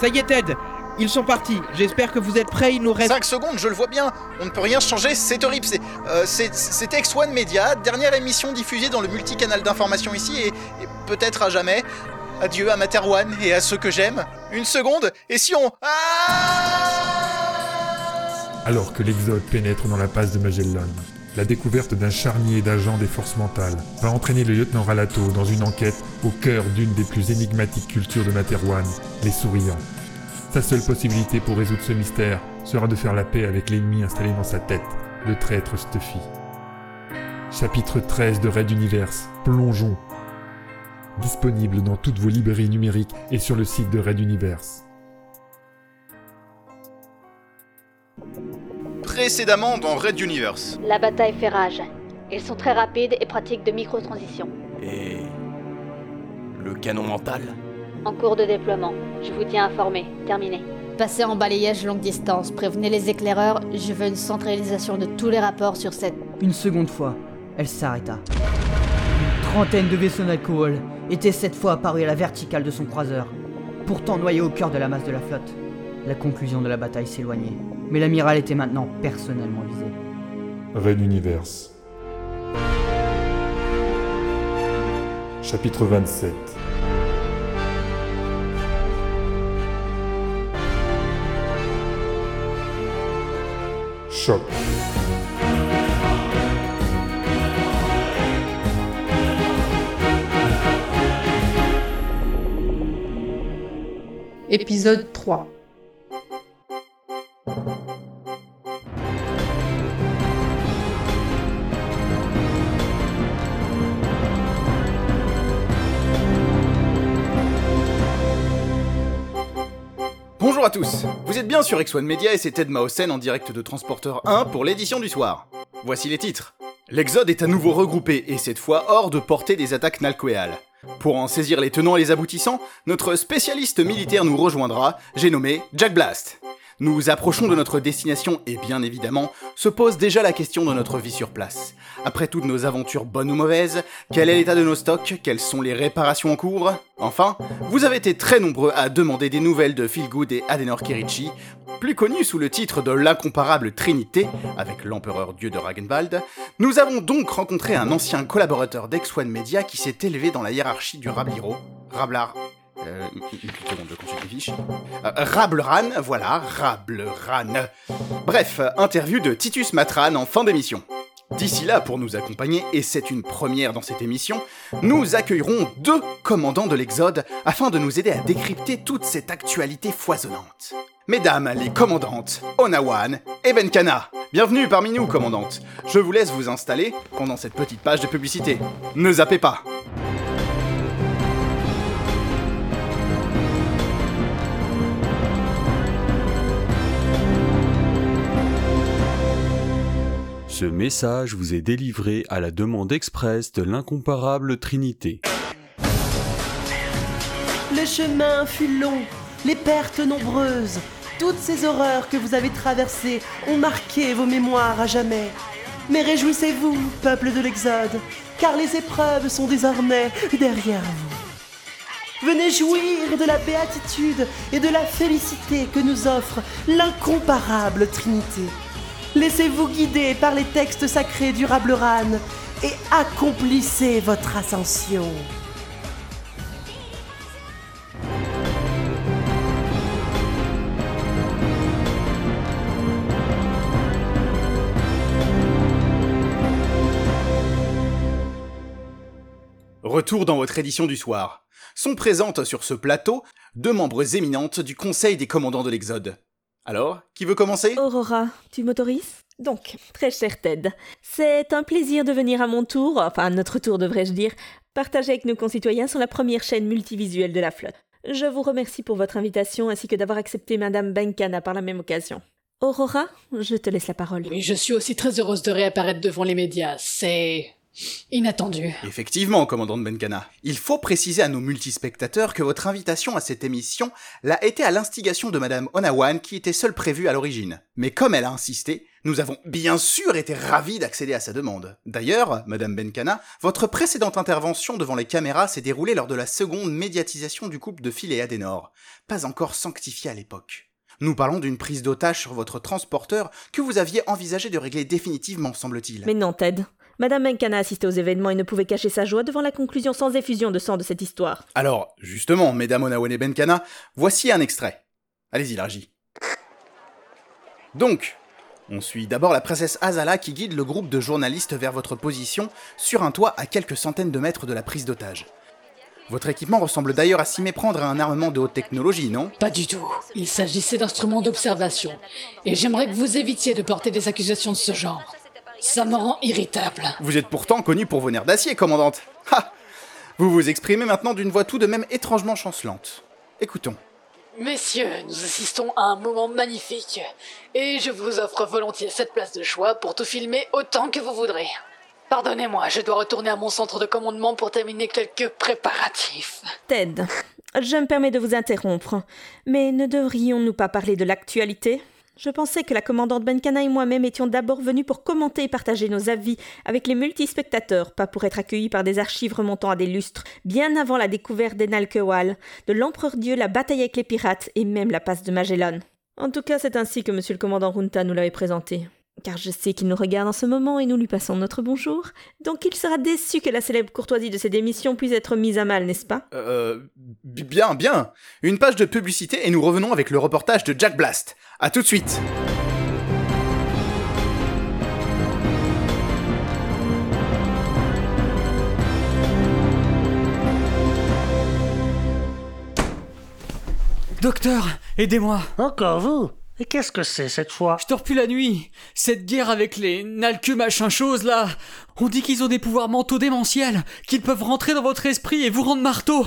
Ça y est, Ted Ils sont partis. J'espère que vous êtes prêts. Il nous reste. 5 secondes, je le vois bien. On ne peut rien changer, c'est horrible. C'est, euh, c'est- C'était X1 Media, dernière émission diffusée dans le multicanal d'information ici et, et peut-être à jamais. Adieu à Materwan et à ceux que j'aime. Une seconde, et si on. Ah Alors que l'Exode pénètre dans la passe de Magellan, la découverte d'un charnier d'agents des forces mentales va entraîner le lieutenant Ralato dans une enquête au cœur d'une des plus énigmatiques cultures de Materwan, les souriants. Sa seule possibilité pour résoudre ce mystère sera de faire la paix avec l'ennemi installé dans sa tête, le traître Stuffy. Chapitre 13 de Red Universe, Plongeons. Disponible dans toutes vos librairies numériques et sur le site de Red Universe. Précédemment dans Red Universe. La bataille fait rage. Ils sont très rapides et pratiquent de micro-transitions. Et. Le canon mental? En cours de déploiement. Je vous tiens informé. Terminé. Passez en balayage longue distance, prévenez les éclaireurs, je veux une centralisation de tous les rapports sur cette... Une seconde fois, elle s'arrêta. Une trentaine de vaisseaux d'alcool étaient cette fois apparus à la verticale de son croiseur, pourtant noyés au cœur de la masse de la flotte. La conclusion de la bataille s'éloignait, mais l'amiral était maintenant personnellement visé. Red Universe. Chapitre 27 Choc. Épisode 3 Bonjour à tous, vous êtes bien sur X1 Media et c'est Ted Maosen en direct de Transporteur 1 pour l'édition du soir. Voici les titres. L'Exode est à nouveau regroupé et cette fois hors de portée des attaques nalcoéales. Pour en saisir les tenants et les aboutissants, notre spécialiste militaire nous rejoindra, j'ai nommé Jack Blast. Nous approchons de notre destination et bien évidemment, se pose déjà la question de notre vie sur place. Après toutes nos aventures bonnes ou mauvaises, quel est l'état de nos stocks? Quelles sont les réparations en cours? Enfin, vous avez été très nombreux à demander des nouvelles de Feelgood et Adenor Kirichi, plus connus sous le titre de l'incomparable Trinité, avec l'empereur dieu de Ragenwald. Nous avons donc rencontré un ancien collaborateur d'X1 Media qui s'est élevé dans la hiérarchie du Rabliro, Rablar, euh, les fiches. Euh, Rableran, voilà, Rableran. Bref, interview de Titus Matran en fin d'émission. D'ici là, pour nous accompagner, et c'est une première dans cette émission, nous accueillerons deux commandants de l'Exode afin de nous aider à décrypter toute cette actualité foisonnante. Mesdames les commandantes, Onawan et Benkana. Bienvenue parmi nous, commandantes. Je vous laisse vous installer pendant cette petite page de publicité. Ne zappez pas. Ce message vous est délivré à la demande express de l'incomparable Trinité. Le chemin fut long, les pertes nombreuses. Toutes ces horreurs que vous avez traversées ont marqué vos mémoires à jamais. Mais réjouissez-vous, peuple de l'Exode, car les épreuves sont désormais derrière vous. Venez jouir de la béatitude et de la félicité que nous offre l'incomparable Trinité. Laissez-vous guider par les textes sacrés du Rableran et accomplissez votre ascension. Retour dans votre édition du soir. Sont présentes sur ce plateau deux membres éminentes du Conseil des commandants de l'Exode. Alors, qui veut commencer? Aurora, tu m'autorises? Donc, très cher Ted, c'est un plaisir de venir à mon tour, enfin à notre tour devrais-je dire, partager avec nos concitoyens sur la première chaîne multivisuelle de la flotte. Je vous remercie pour votre invitation ainsi que d'avoir accepté Madame Benkana par la même occasion. Aurora, je te laisse la parole. Oui, je suis aussi très heureuse de réapparaître devant les médias. C'est. Inattendu. Effectivement, commandant de Benkana. Il faut préciser à nos multispectateurs que votre invitation à cette émission l'a été à l'instigation de Madame Onawan qui était seule prévue à l'origine. Mais comme elle a insisté, nous avons bien sûr été ravis d'accéder à sa demande. D'ailleurs, Madame Benkana, votre précédente intervention devant les caméras s'est déroulée lors de la seconde médiatisation du couple de Phil et Adenor, pas encore sanctifié à l'époque. Nous parlons d'une prise d'otage sur votre transporteur que vous aviez envisagé de régler définitivement, semble-t-il. Mais non, Ted. Madame Menkana assistait aux événements et ne pouvait cacher sa joie devant la conclusion sans effusion de sang de cette histoire. Alors, justement, Mesdames Onawan et Benkana, voici un extrait. Allez-y, Largy. Donc, on suit d'abord la princesse Azala qui guide le groupe de journalistes vers votre position sur un toit à quelques centaines de mètres de la prise d'otage. Votre équipement ressemble d'ailleurs à s'y méprendre à un armement de haute technologie, non? Pas du tout. Il s'agissait d'instruments d'observation. Et j'aimerais que vous évitiez de porter des accusations de ce genre. Ça me rend irritable. Vous êtes pourtant connu pour vos nerfs d'acier, commandante. Ha Vous vous exprimez maintenant d'une voix tout de même étrangement chancelante. Écoutons. Messieurs, nous assistons à un moment magnifique. Et je vous offre volontiers cette place de choix pour tout filmer autant que vous voudrez. Pardonnez-moi, je dois retourner à mon centre de commandement pour terminer quelques préparatifs. Ted, je me permets de vous interrompre, mais ne devrions-nous pas parler de l'actualité? Je pensais que la commandante Benkana et moi-même étions d'abord venus pour commenter et partager nos avis avec les multispectateurs, pas pour être accueillis par des archives remontant à des lustres, bien avant la découverte d'Enalkewal, de l'Empereur Dieu, la bataille avec les pirates et même la passe de Magellan. En tout cas, c'est ainsi que monsieur le commandant Runta nous l'avait présenté car je sais qu'il nous regarde en ce moment et nous lui passons notre bonjour. Donc il sera déçu que la célèbre courtoisie de ces démissions puisse être mise à mal, n'est-ce pas? Euh. Bien, bien. Une page de publicité et nous revenons avec le reportage de Jack Blast. À tout de suite. Docteur, aidez-moi Encore vous? Et qu'est-ce que c'est cette fois? Je dors plus la nuit. Cette guerre avec les Nalku machin chose là. On dit qu'ils ont des pouvoirs mentaux démentiels, qu'ils peuvent rentrer dans votre esprit et vous rendre marteau.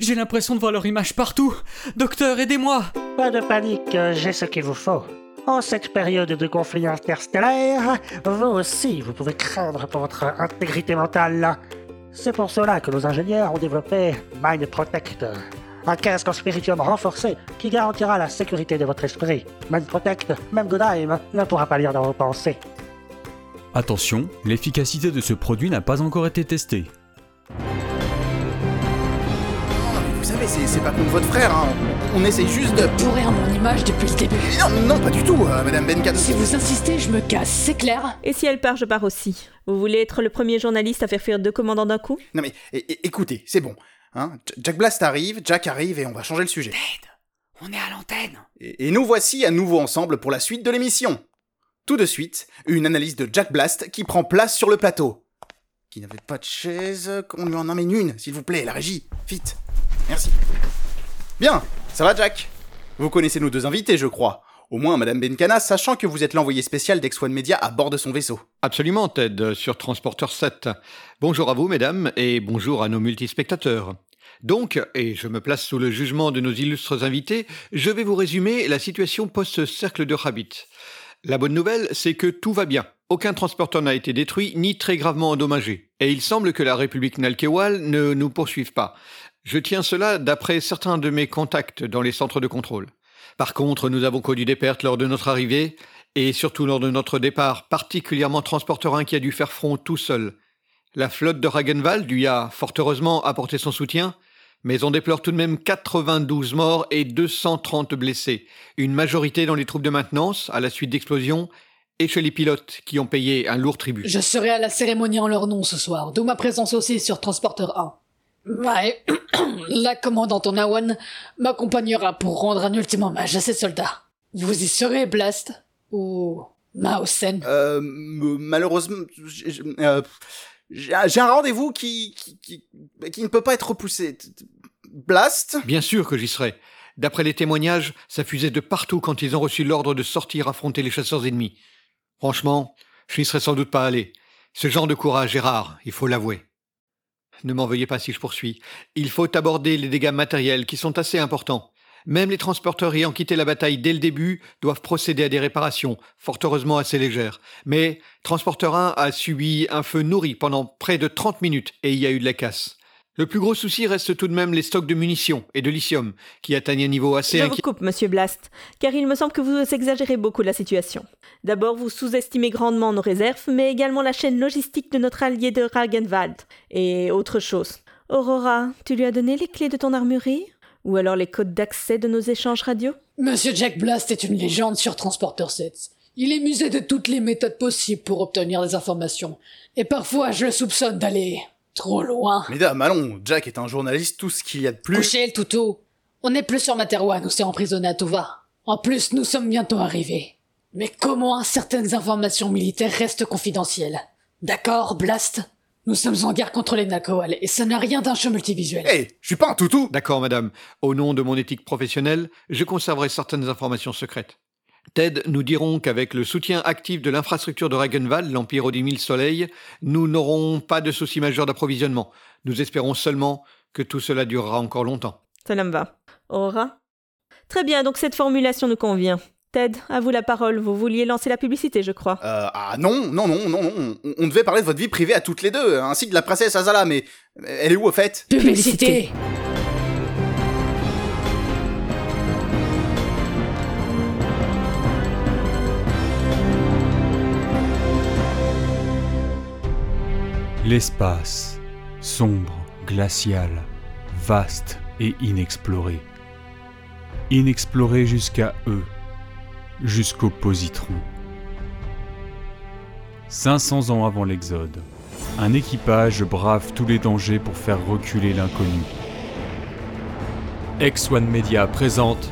J'ai l'impression de voir leur image partout. Docteur, aidez-moi. Pas de panique, j'ai ce qu'il vous faut. En cette période de conflit interstellaire, vous aussi, vous pouvez craindre pour votre intégrité mentale. C'est pour cela que nos ingénieurs ont développé Mind Protect, un casque en spiritium renforcé qui garantira la sécurité de votre esprit. Mind Protect, même Godheim ne pourra pas lire dans vos pensées. Attention, l'efficacité de ce produit n'a pas encore été testée. Vous savez, c'est pas contre votre frère, hein. On essaye juste de. Pourrir mon image depuis le début. Non, non, pas du tout, euh, Madame Benkana. Si vous insistez, je me casse, c'est clair Et si elle part, je pars aussi. Vous voulez être le premier journaliste à faire fuir deux commandants d'un coup? Non mais, écoutez, c'est bon. Hein Jack Blast arrive, Jack arrive et on va changer le sujet. On est à l'antenne Et, et nous voici à nouveau ensemble pour la suite de l'émission. Tout de suite, une analyse de Jack Blast qui prend place sur le plateau. Qui n'avait pas de chaise, qu'on lui en emmène une, s'il vous plaît, la régie. Vite. Merci. Bien, ça va Jack? Vous connaissez nos deux invités, je crois. Au moins, Madame Benkana, sachant que vous êtes l'envoyé spécial d'X1 Media à bord de son vaisseau. Absolument, Ted, sur Transporteur 7. Bonjour à vous, mesdames, et bonjour à nos multispectateurs. Donc, et je me place sous le jugement de nos illustres invités, je vais vous résumer la situation post-cercle de Rabbit. La bonne nouvelle, c'est que tout va bien. Aucun transporteur n'a été détruit ni très gravement endommagé. Et il semble que la République Nalkewal ne nous poursuive pas. Je tiens cela d'après certains de mes contacts dans les centres de contrôle. Par contre, nous avons connu des pertes lors de notre arrivée, et surtout lors de notre départ, particulièrement Transporteur 1 qui a dû faire front tout seul. La flotte de Ragenwald lui a, fort heureusement, apporté son soutien, mais on déplore tout de même 92 morts et 230 blessés, une majorité dans les troupes de maintenance, à la suite d'explosions, et chez les pilotes, qui ont payé un lourd tribut. Je serai à la cérémonie en leur nom ce soir, d'où ma présence aussi sur Transporteur 1. Ouais, la commandante Onawan m'accompagnera pour rendre un ultime hommage à ses soldats. Vous y serez, Blast Ou Maosen Euh, malheureusement, euh, j'ai un rendez-vous qui, qui, ne peut pas être repoussé. Blast Bien sûr que j'y serai. D'après les témoignages, ça fusait de partout quand ils ont reçu l'ordre de sortir affronter les chasseurs ennemis. Franchement, je n'y serais sans doute pas allé. Ce genre de courage est rare, il faut l'avouer. Ne m'en veuillez pas si je poursuis. Il faut aborder les dégâts matériels qui sont assez importants. Même les transporteurs ayant quitté la bataille dès le début doivent procéder à des réparations, fort heureusement assez légères. Mais Transporteur 1 a subi un feu nourri pendant près de 30 minutes et il y a eu de la casse. Le plus gros souci reste tout de même les stocks de munitions et de lithium, qui atteignent un niveau assez Je vous coupe, monsieur Blast, car il me semble que vous exagérez beaucoup la situation. D'abord, vous sous-estimez grandement nos réserves, mais également la chaîne logistique de notre allié de Ragenwald. Et autre chose. Aurora, tu lui as donné les clés de ton armurerie? Ou alors les codes d'accès de nos échanges radio? Monsieur Jack Blast est une légende sur Transporteur 7. Il est musé de toutes les méthodes possibles pour obtenir des informations. Et parfois, je le soupçonne d'aller trop loin. Mesdames, allons, Jack est un journaliste, tout ce qu'il y a de plus. Couchez le toutou. On n'est plus sur Materwan où c'est emprisonné à Tova. En plus, nous sommes bientôt arrivés. Mais comment certaines informations militaires restent confidentielles? D'accord, Blast? Nous sommes en guerre contre les Nakoal et ça n'a rien d'un show multivisuel. Hé, je suis pas un toutou D'accord, madame. Au nom de mon éthique professionnelle, je conserverai certaines informations secrètes. Ted, nous dirons qu'avec le soutien actif de l'infrastructure de Ragenval, l'Empire aux 10 000 soleils, nous n'aurons pas de soucis majeurs d'approvisionnement. Nous espérons seulement que tout cela durera encore longtemps. Cela me va. Aurora Très bien, donc cette formulation nous convient. Ted, à vous la parole. Vous vouliez lancer la publicité, je crois. Euh, ah non, non, non, non, non. On, on devait parler de votre vie privée à toutes les deux, ainsi que de la princesse Azala, mais elle est où au fait? Publicité L'espace, sombre, glacial, vaste et inexploré. Inexploré jusqu'à eux, jusqu'aux positrons. 500 ans avant l'Exode, un équipage brave tous les dangers pour faire reculer l'inconnu. X1 Media présente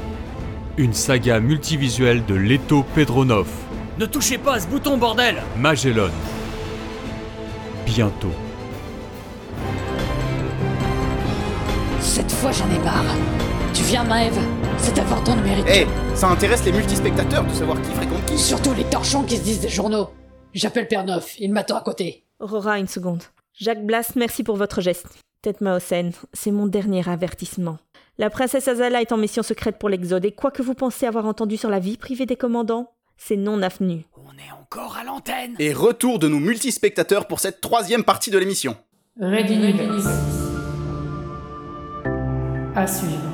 une saga multivisuelle de Leto Pedronov, Ne touchez pas à ce bouton, bordel Magellan. Bientôt. Cette fois, j'en ai marre. Tu viens, Maëve C'est important de mériter. Eh, ça intéresse les multispectateurs de savoir qui fréquente qui. Surtout les torchons qui se disent des journaux. J'appelle Père Neuf, il m'attend à côté. Aurora, une seconde. Jacques Blas, merci pour votre geste. Tête Maosen, c'est mon dernier avertissement. La princesse Azala est en mission secrète pour l'Exode et quoi que vous pensez avoir entendu sur la vie privée des commandants, c'est non avenu. Encore à l'antenne Et retour de nos multispectateurs pour cette troisième partie de l'émission. Red Universe. À suivre.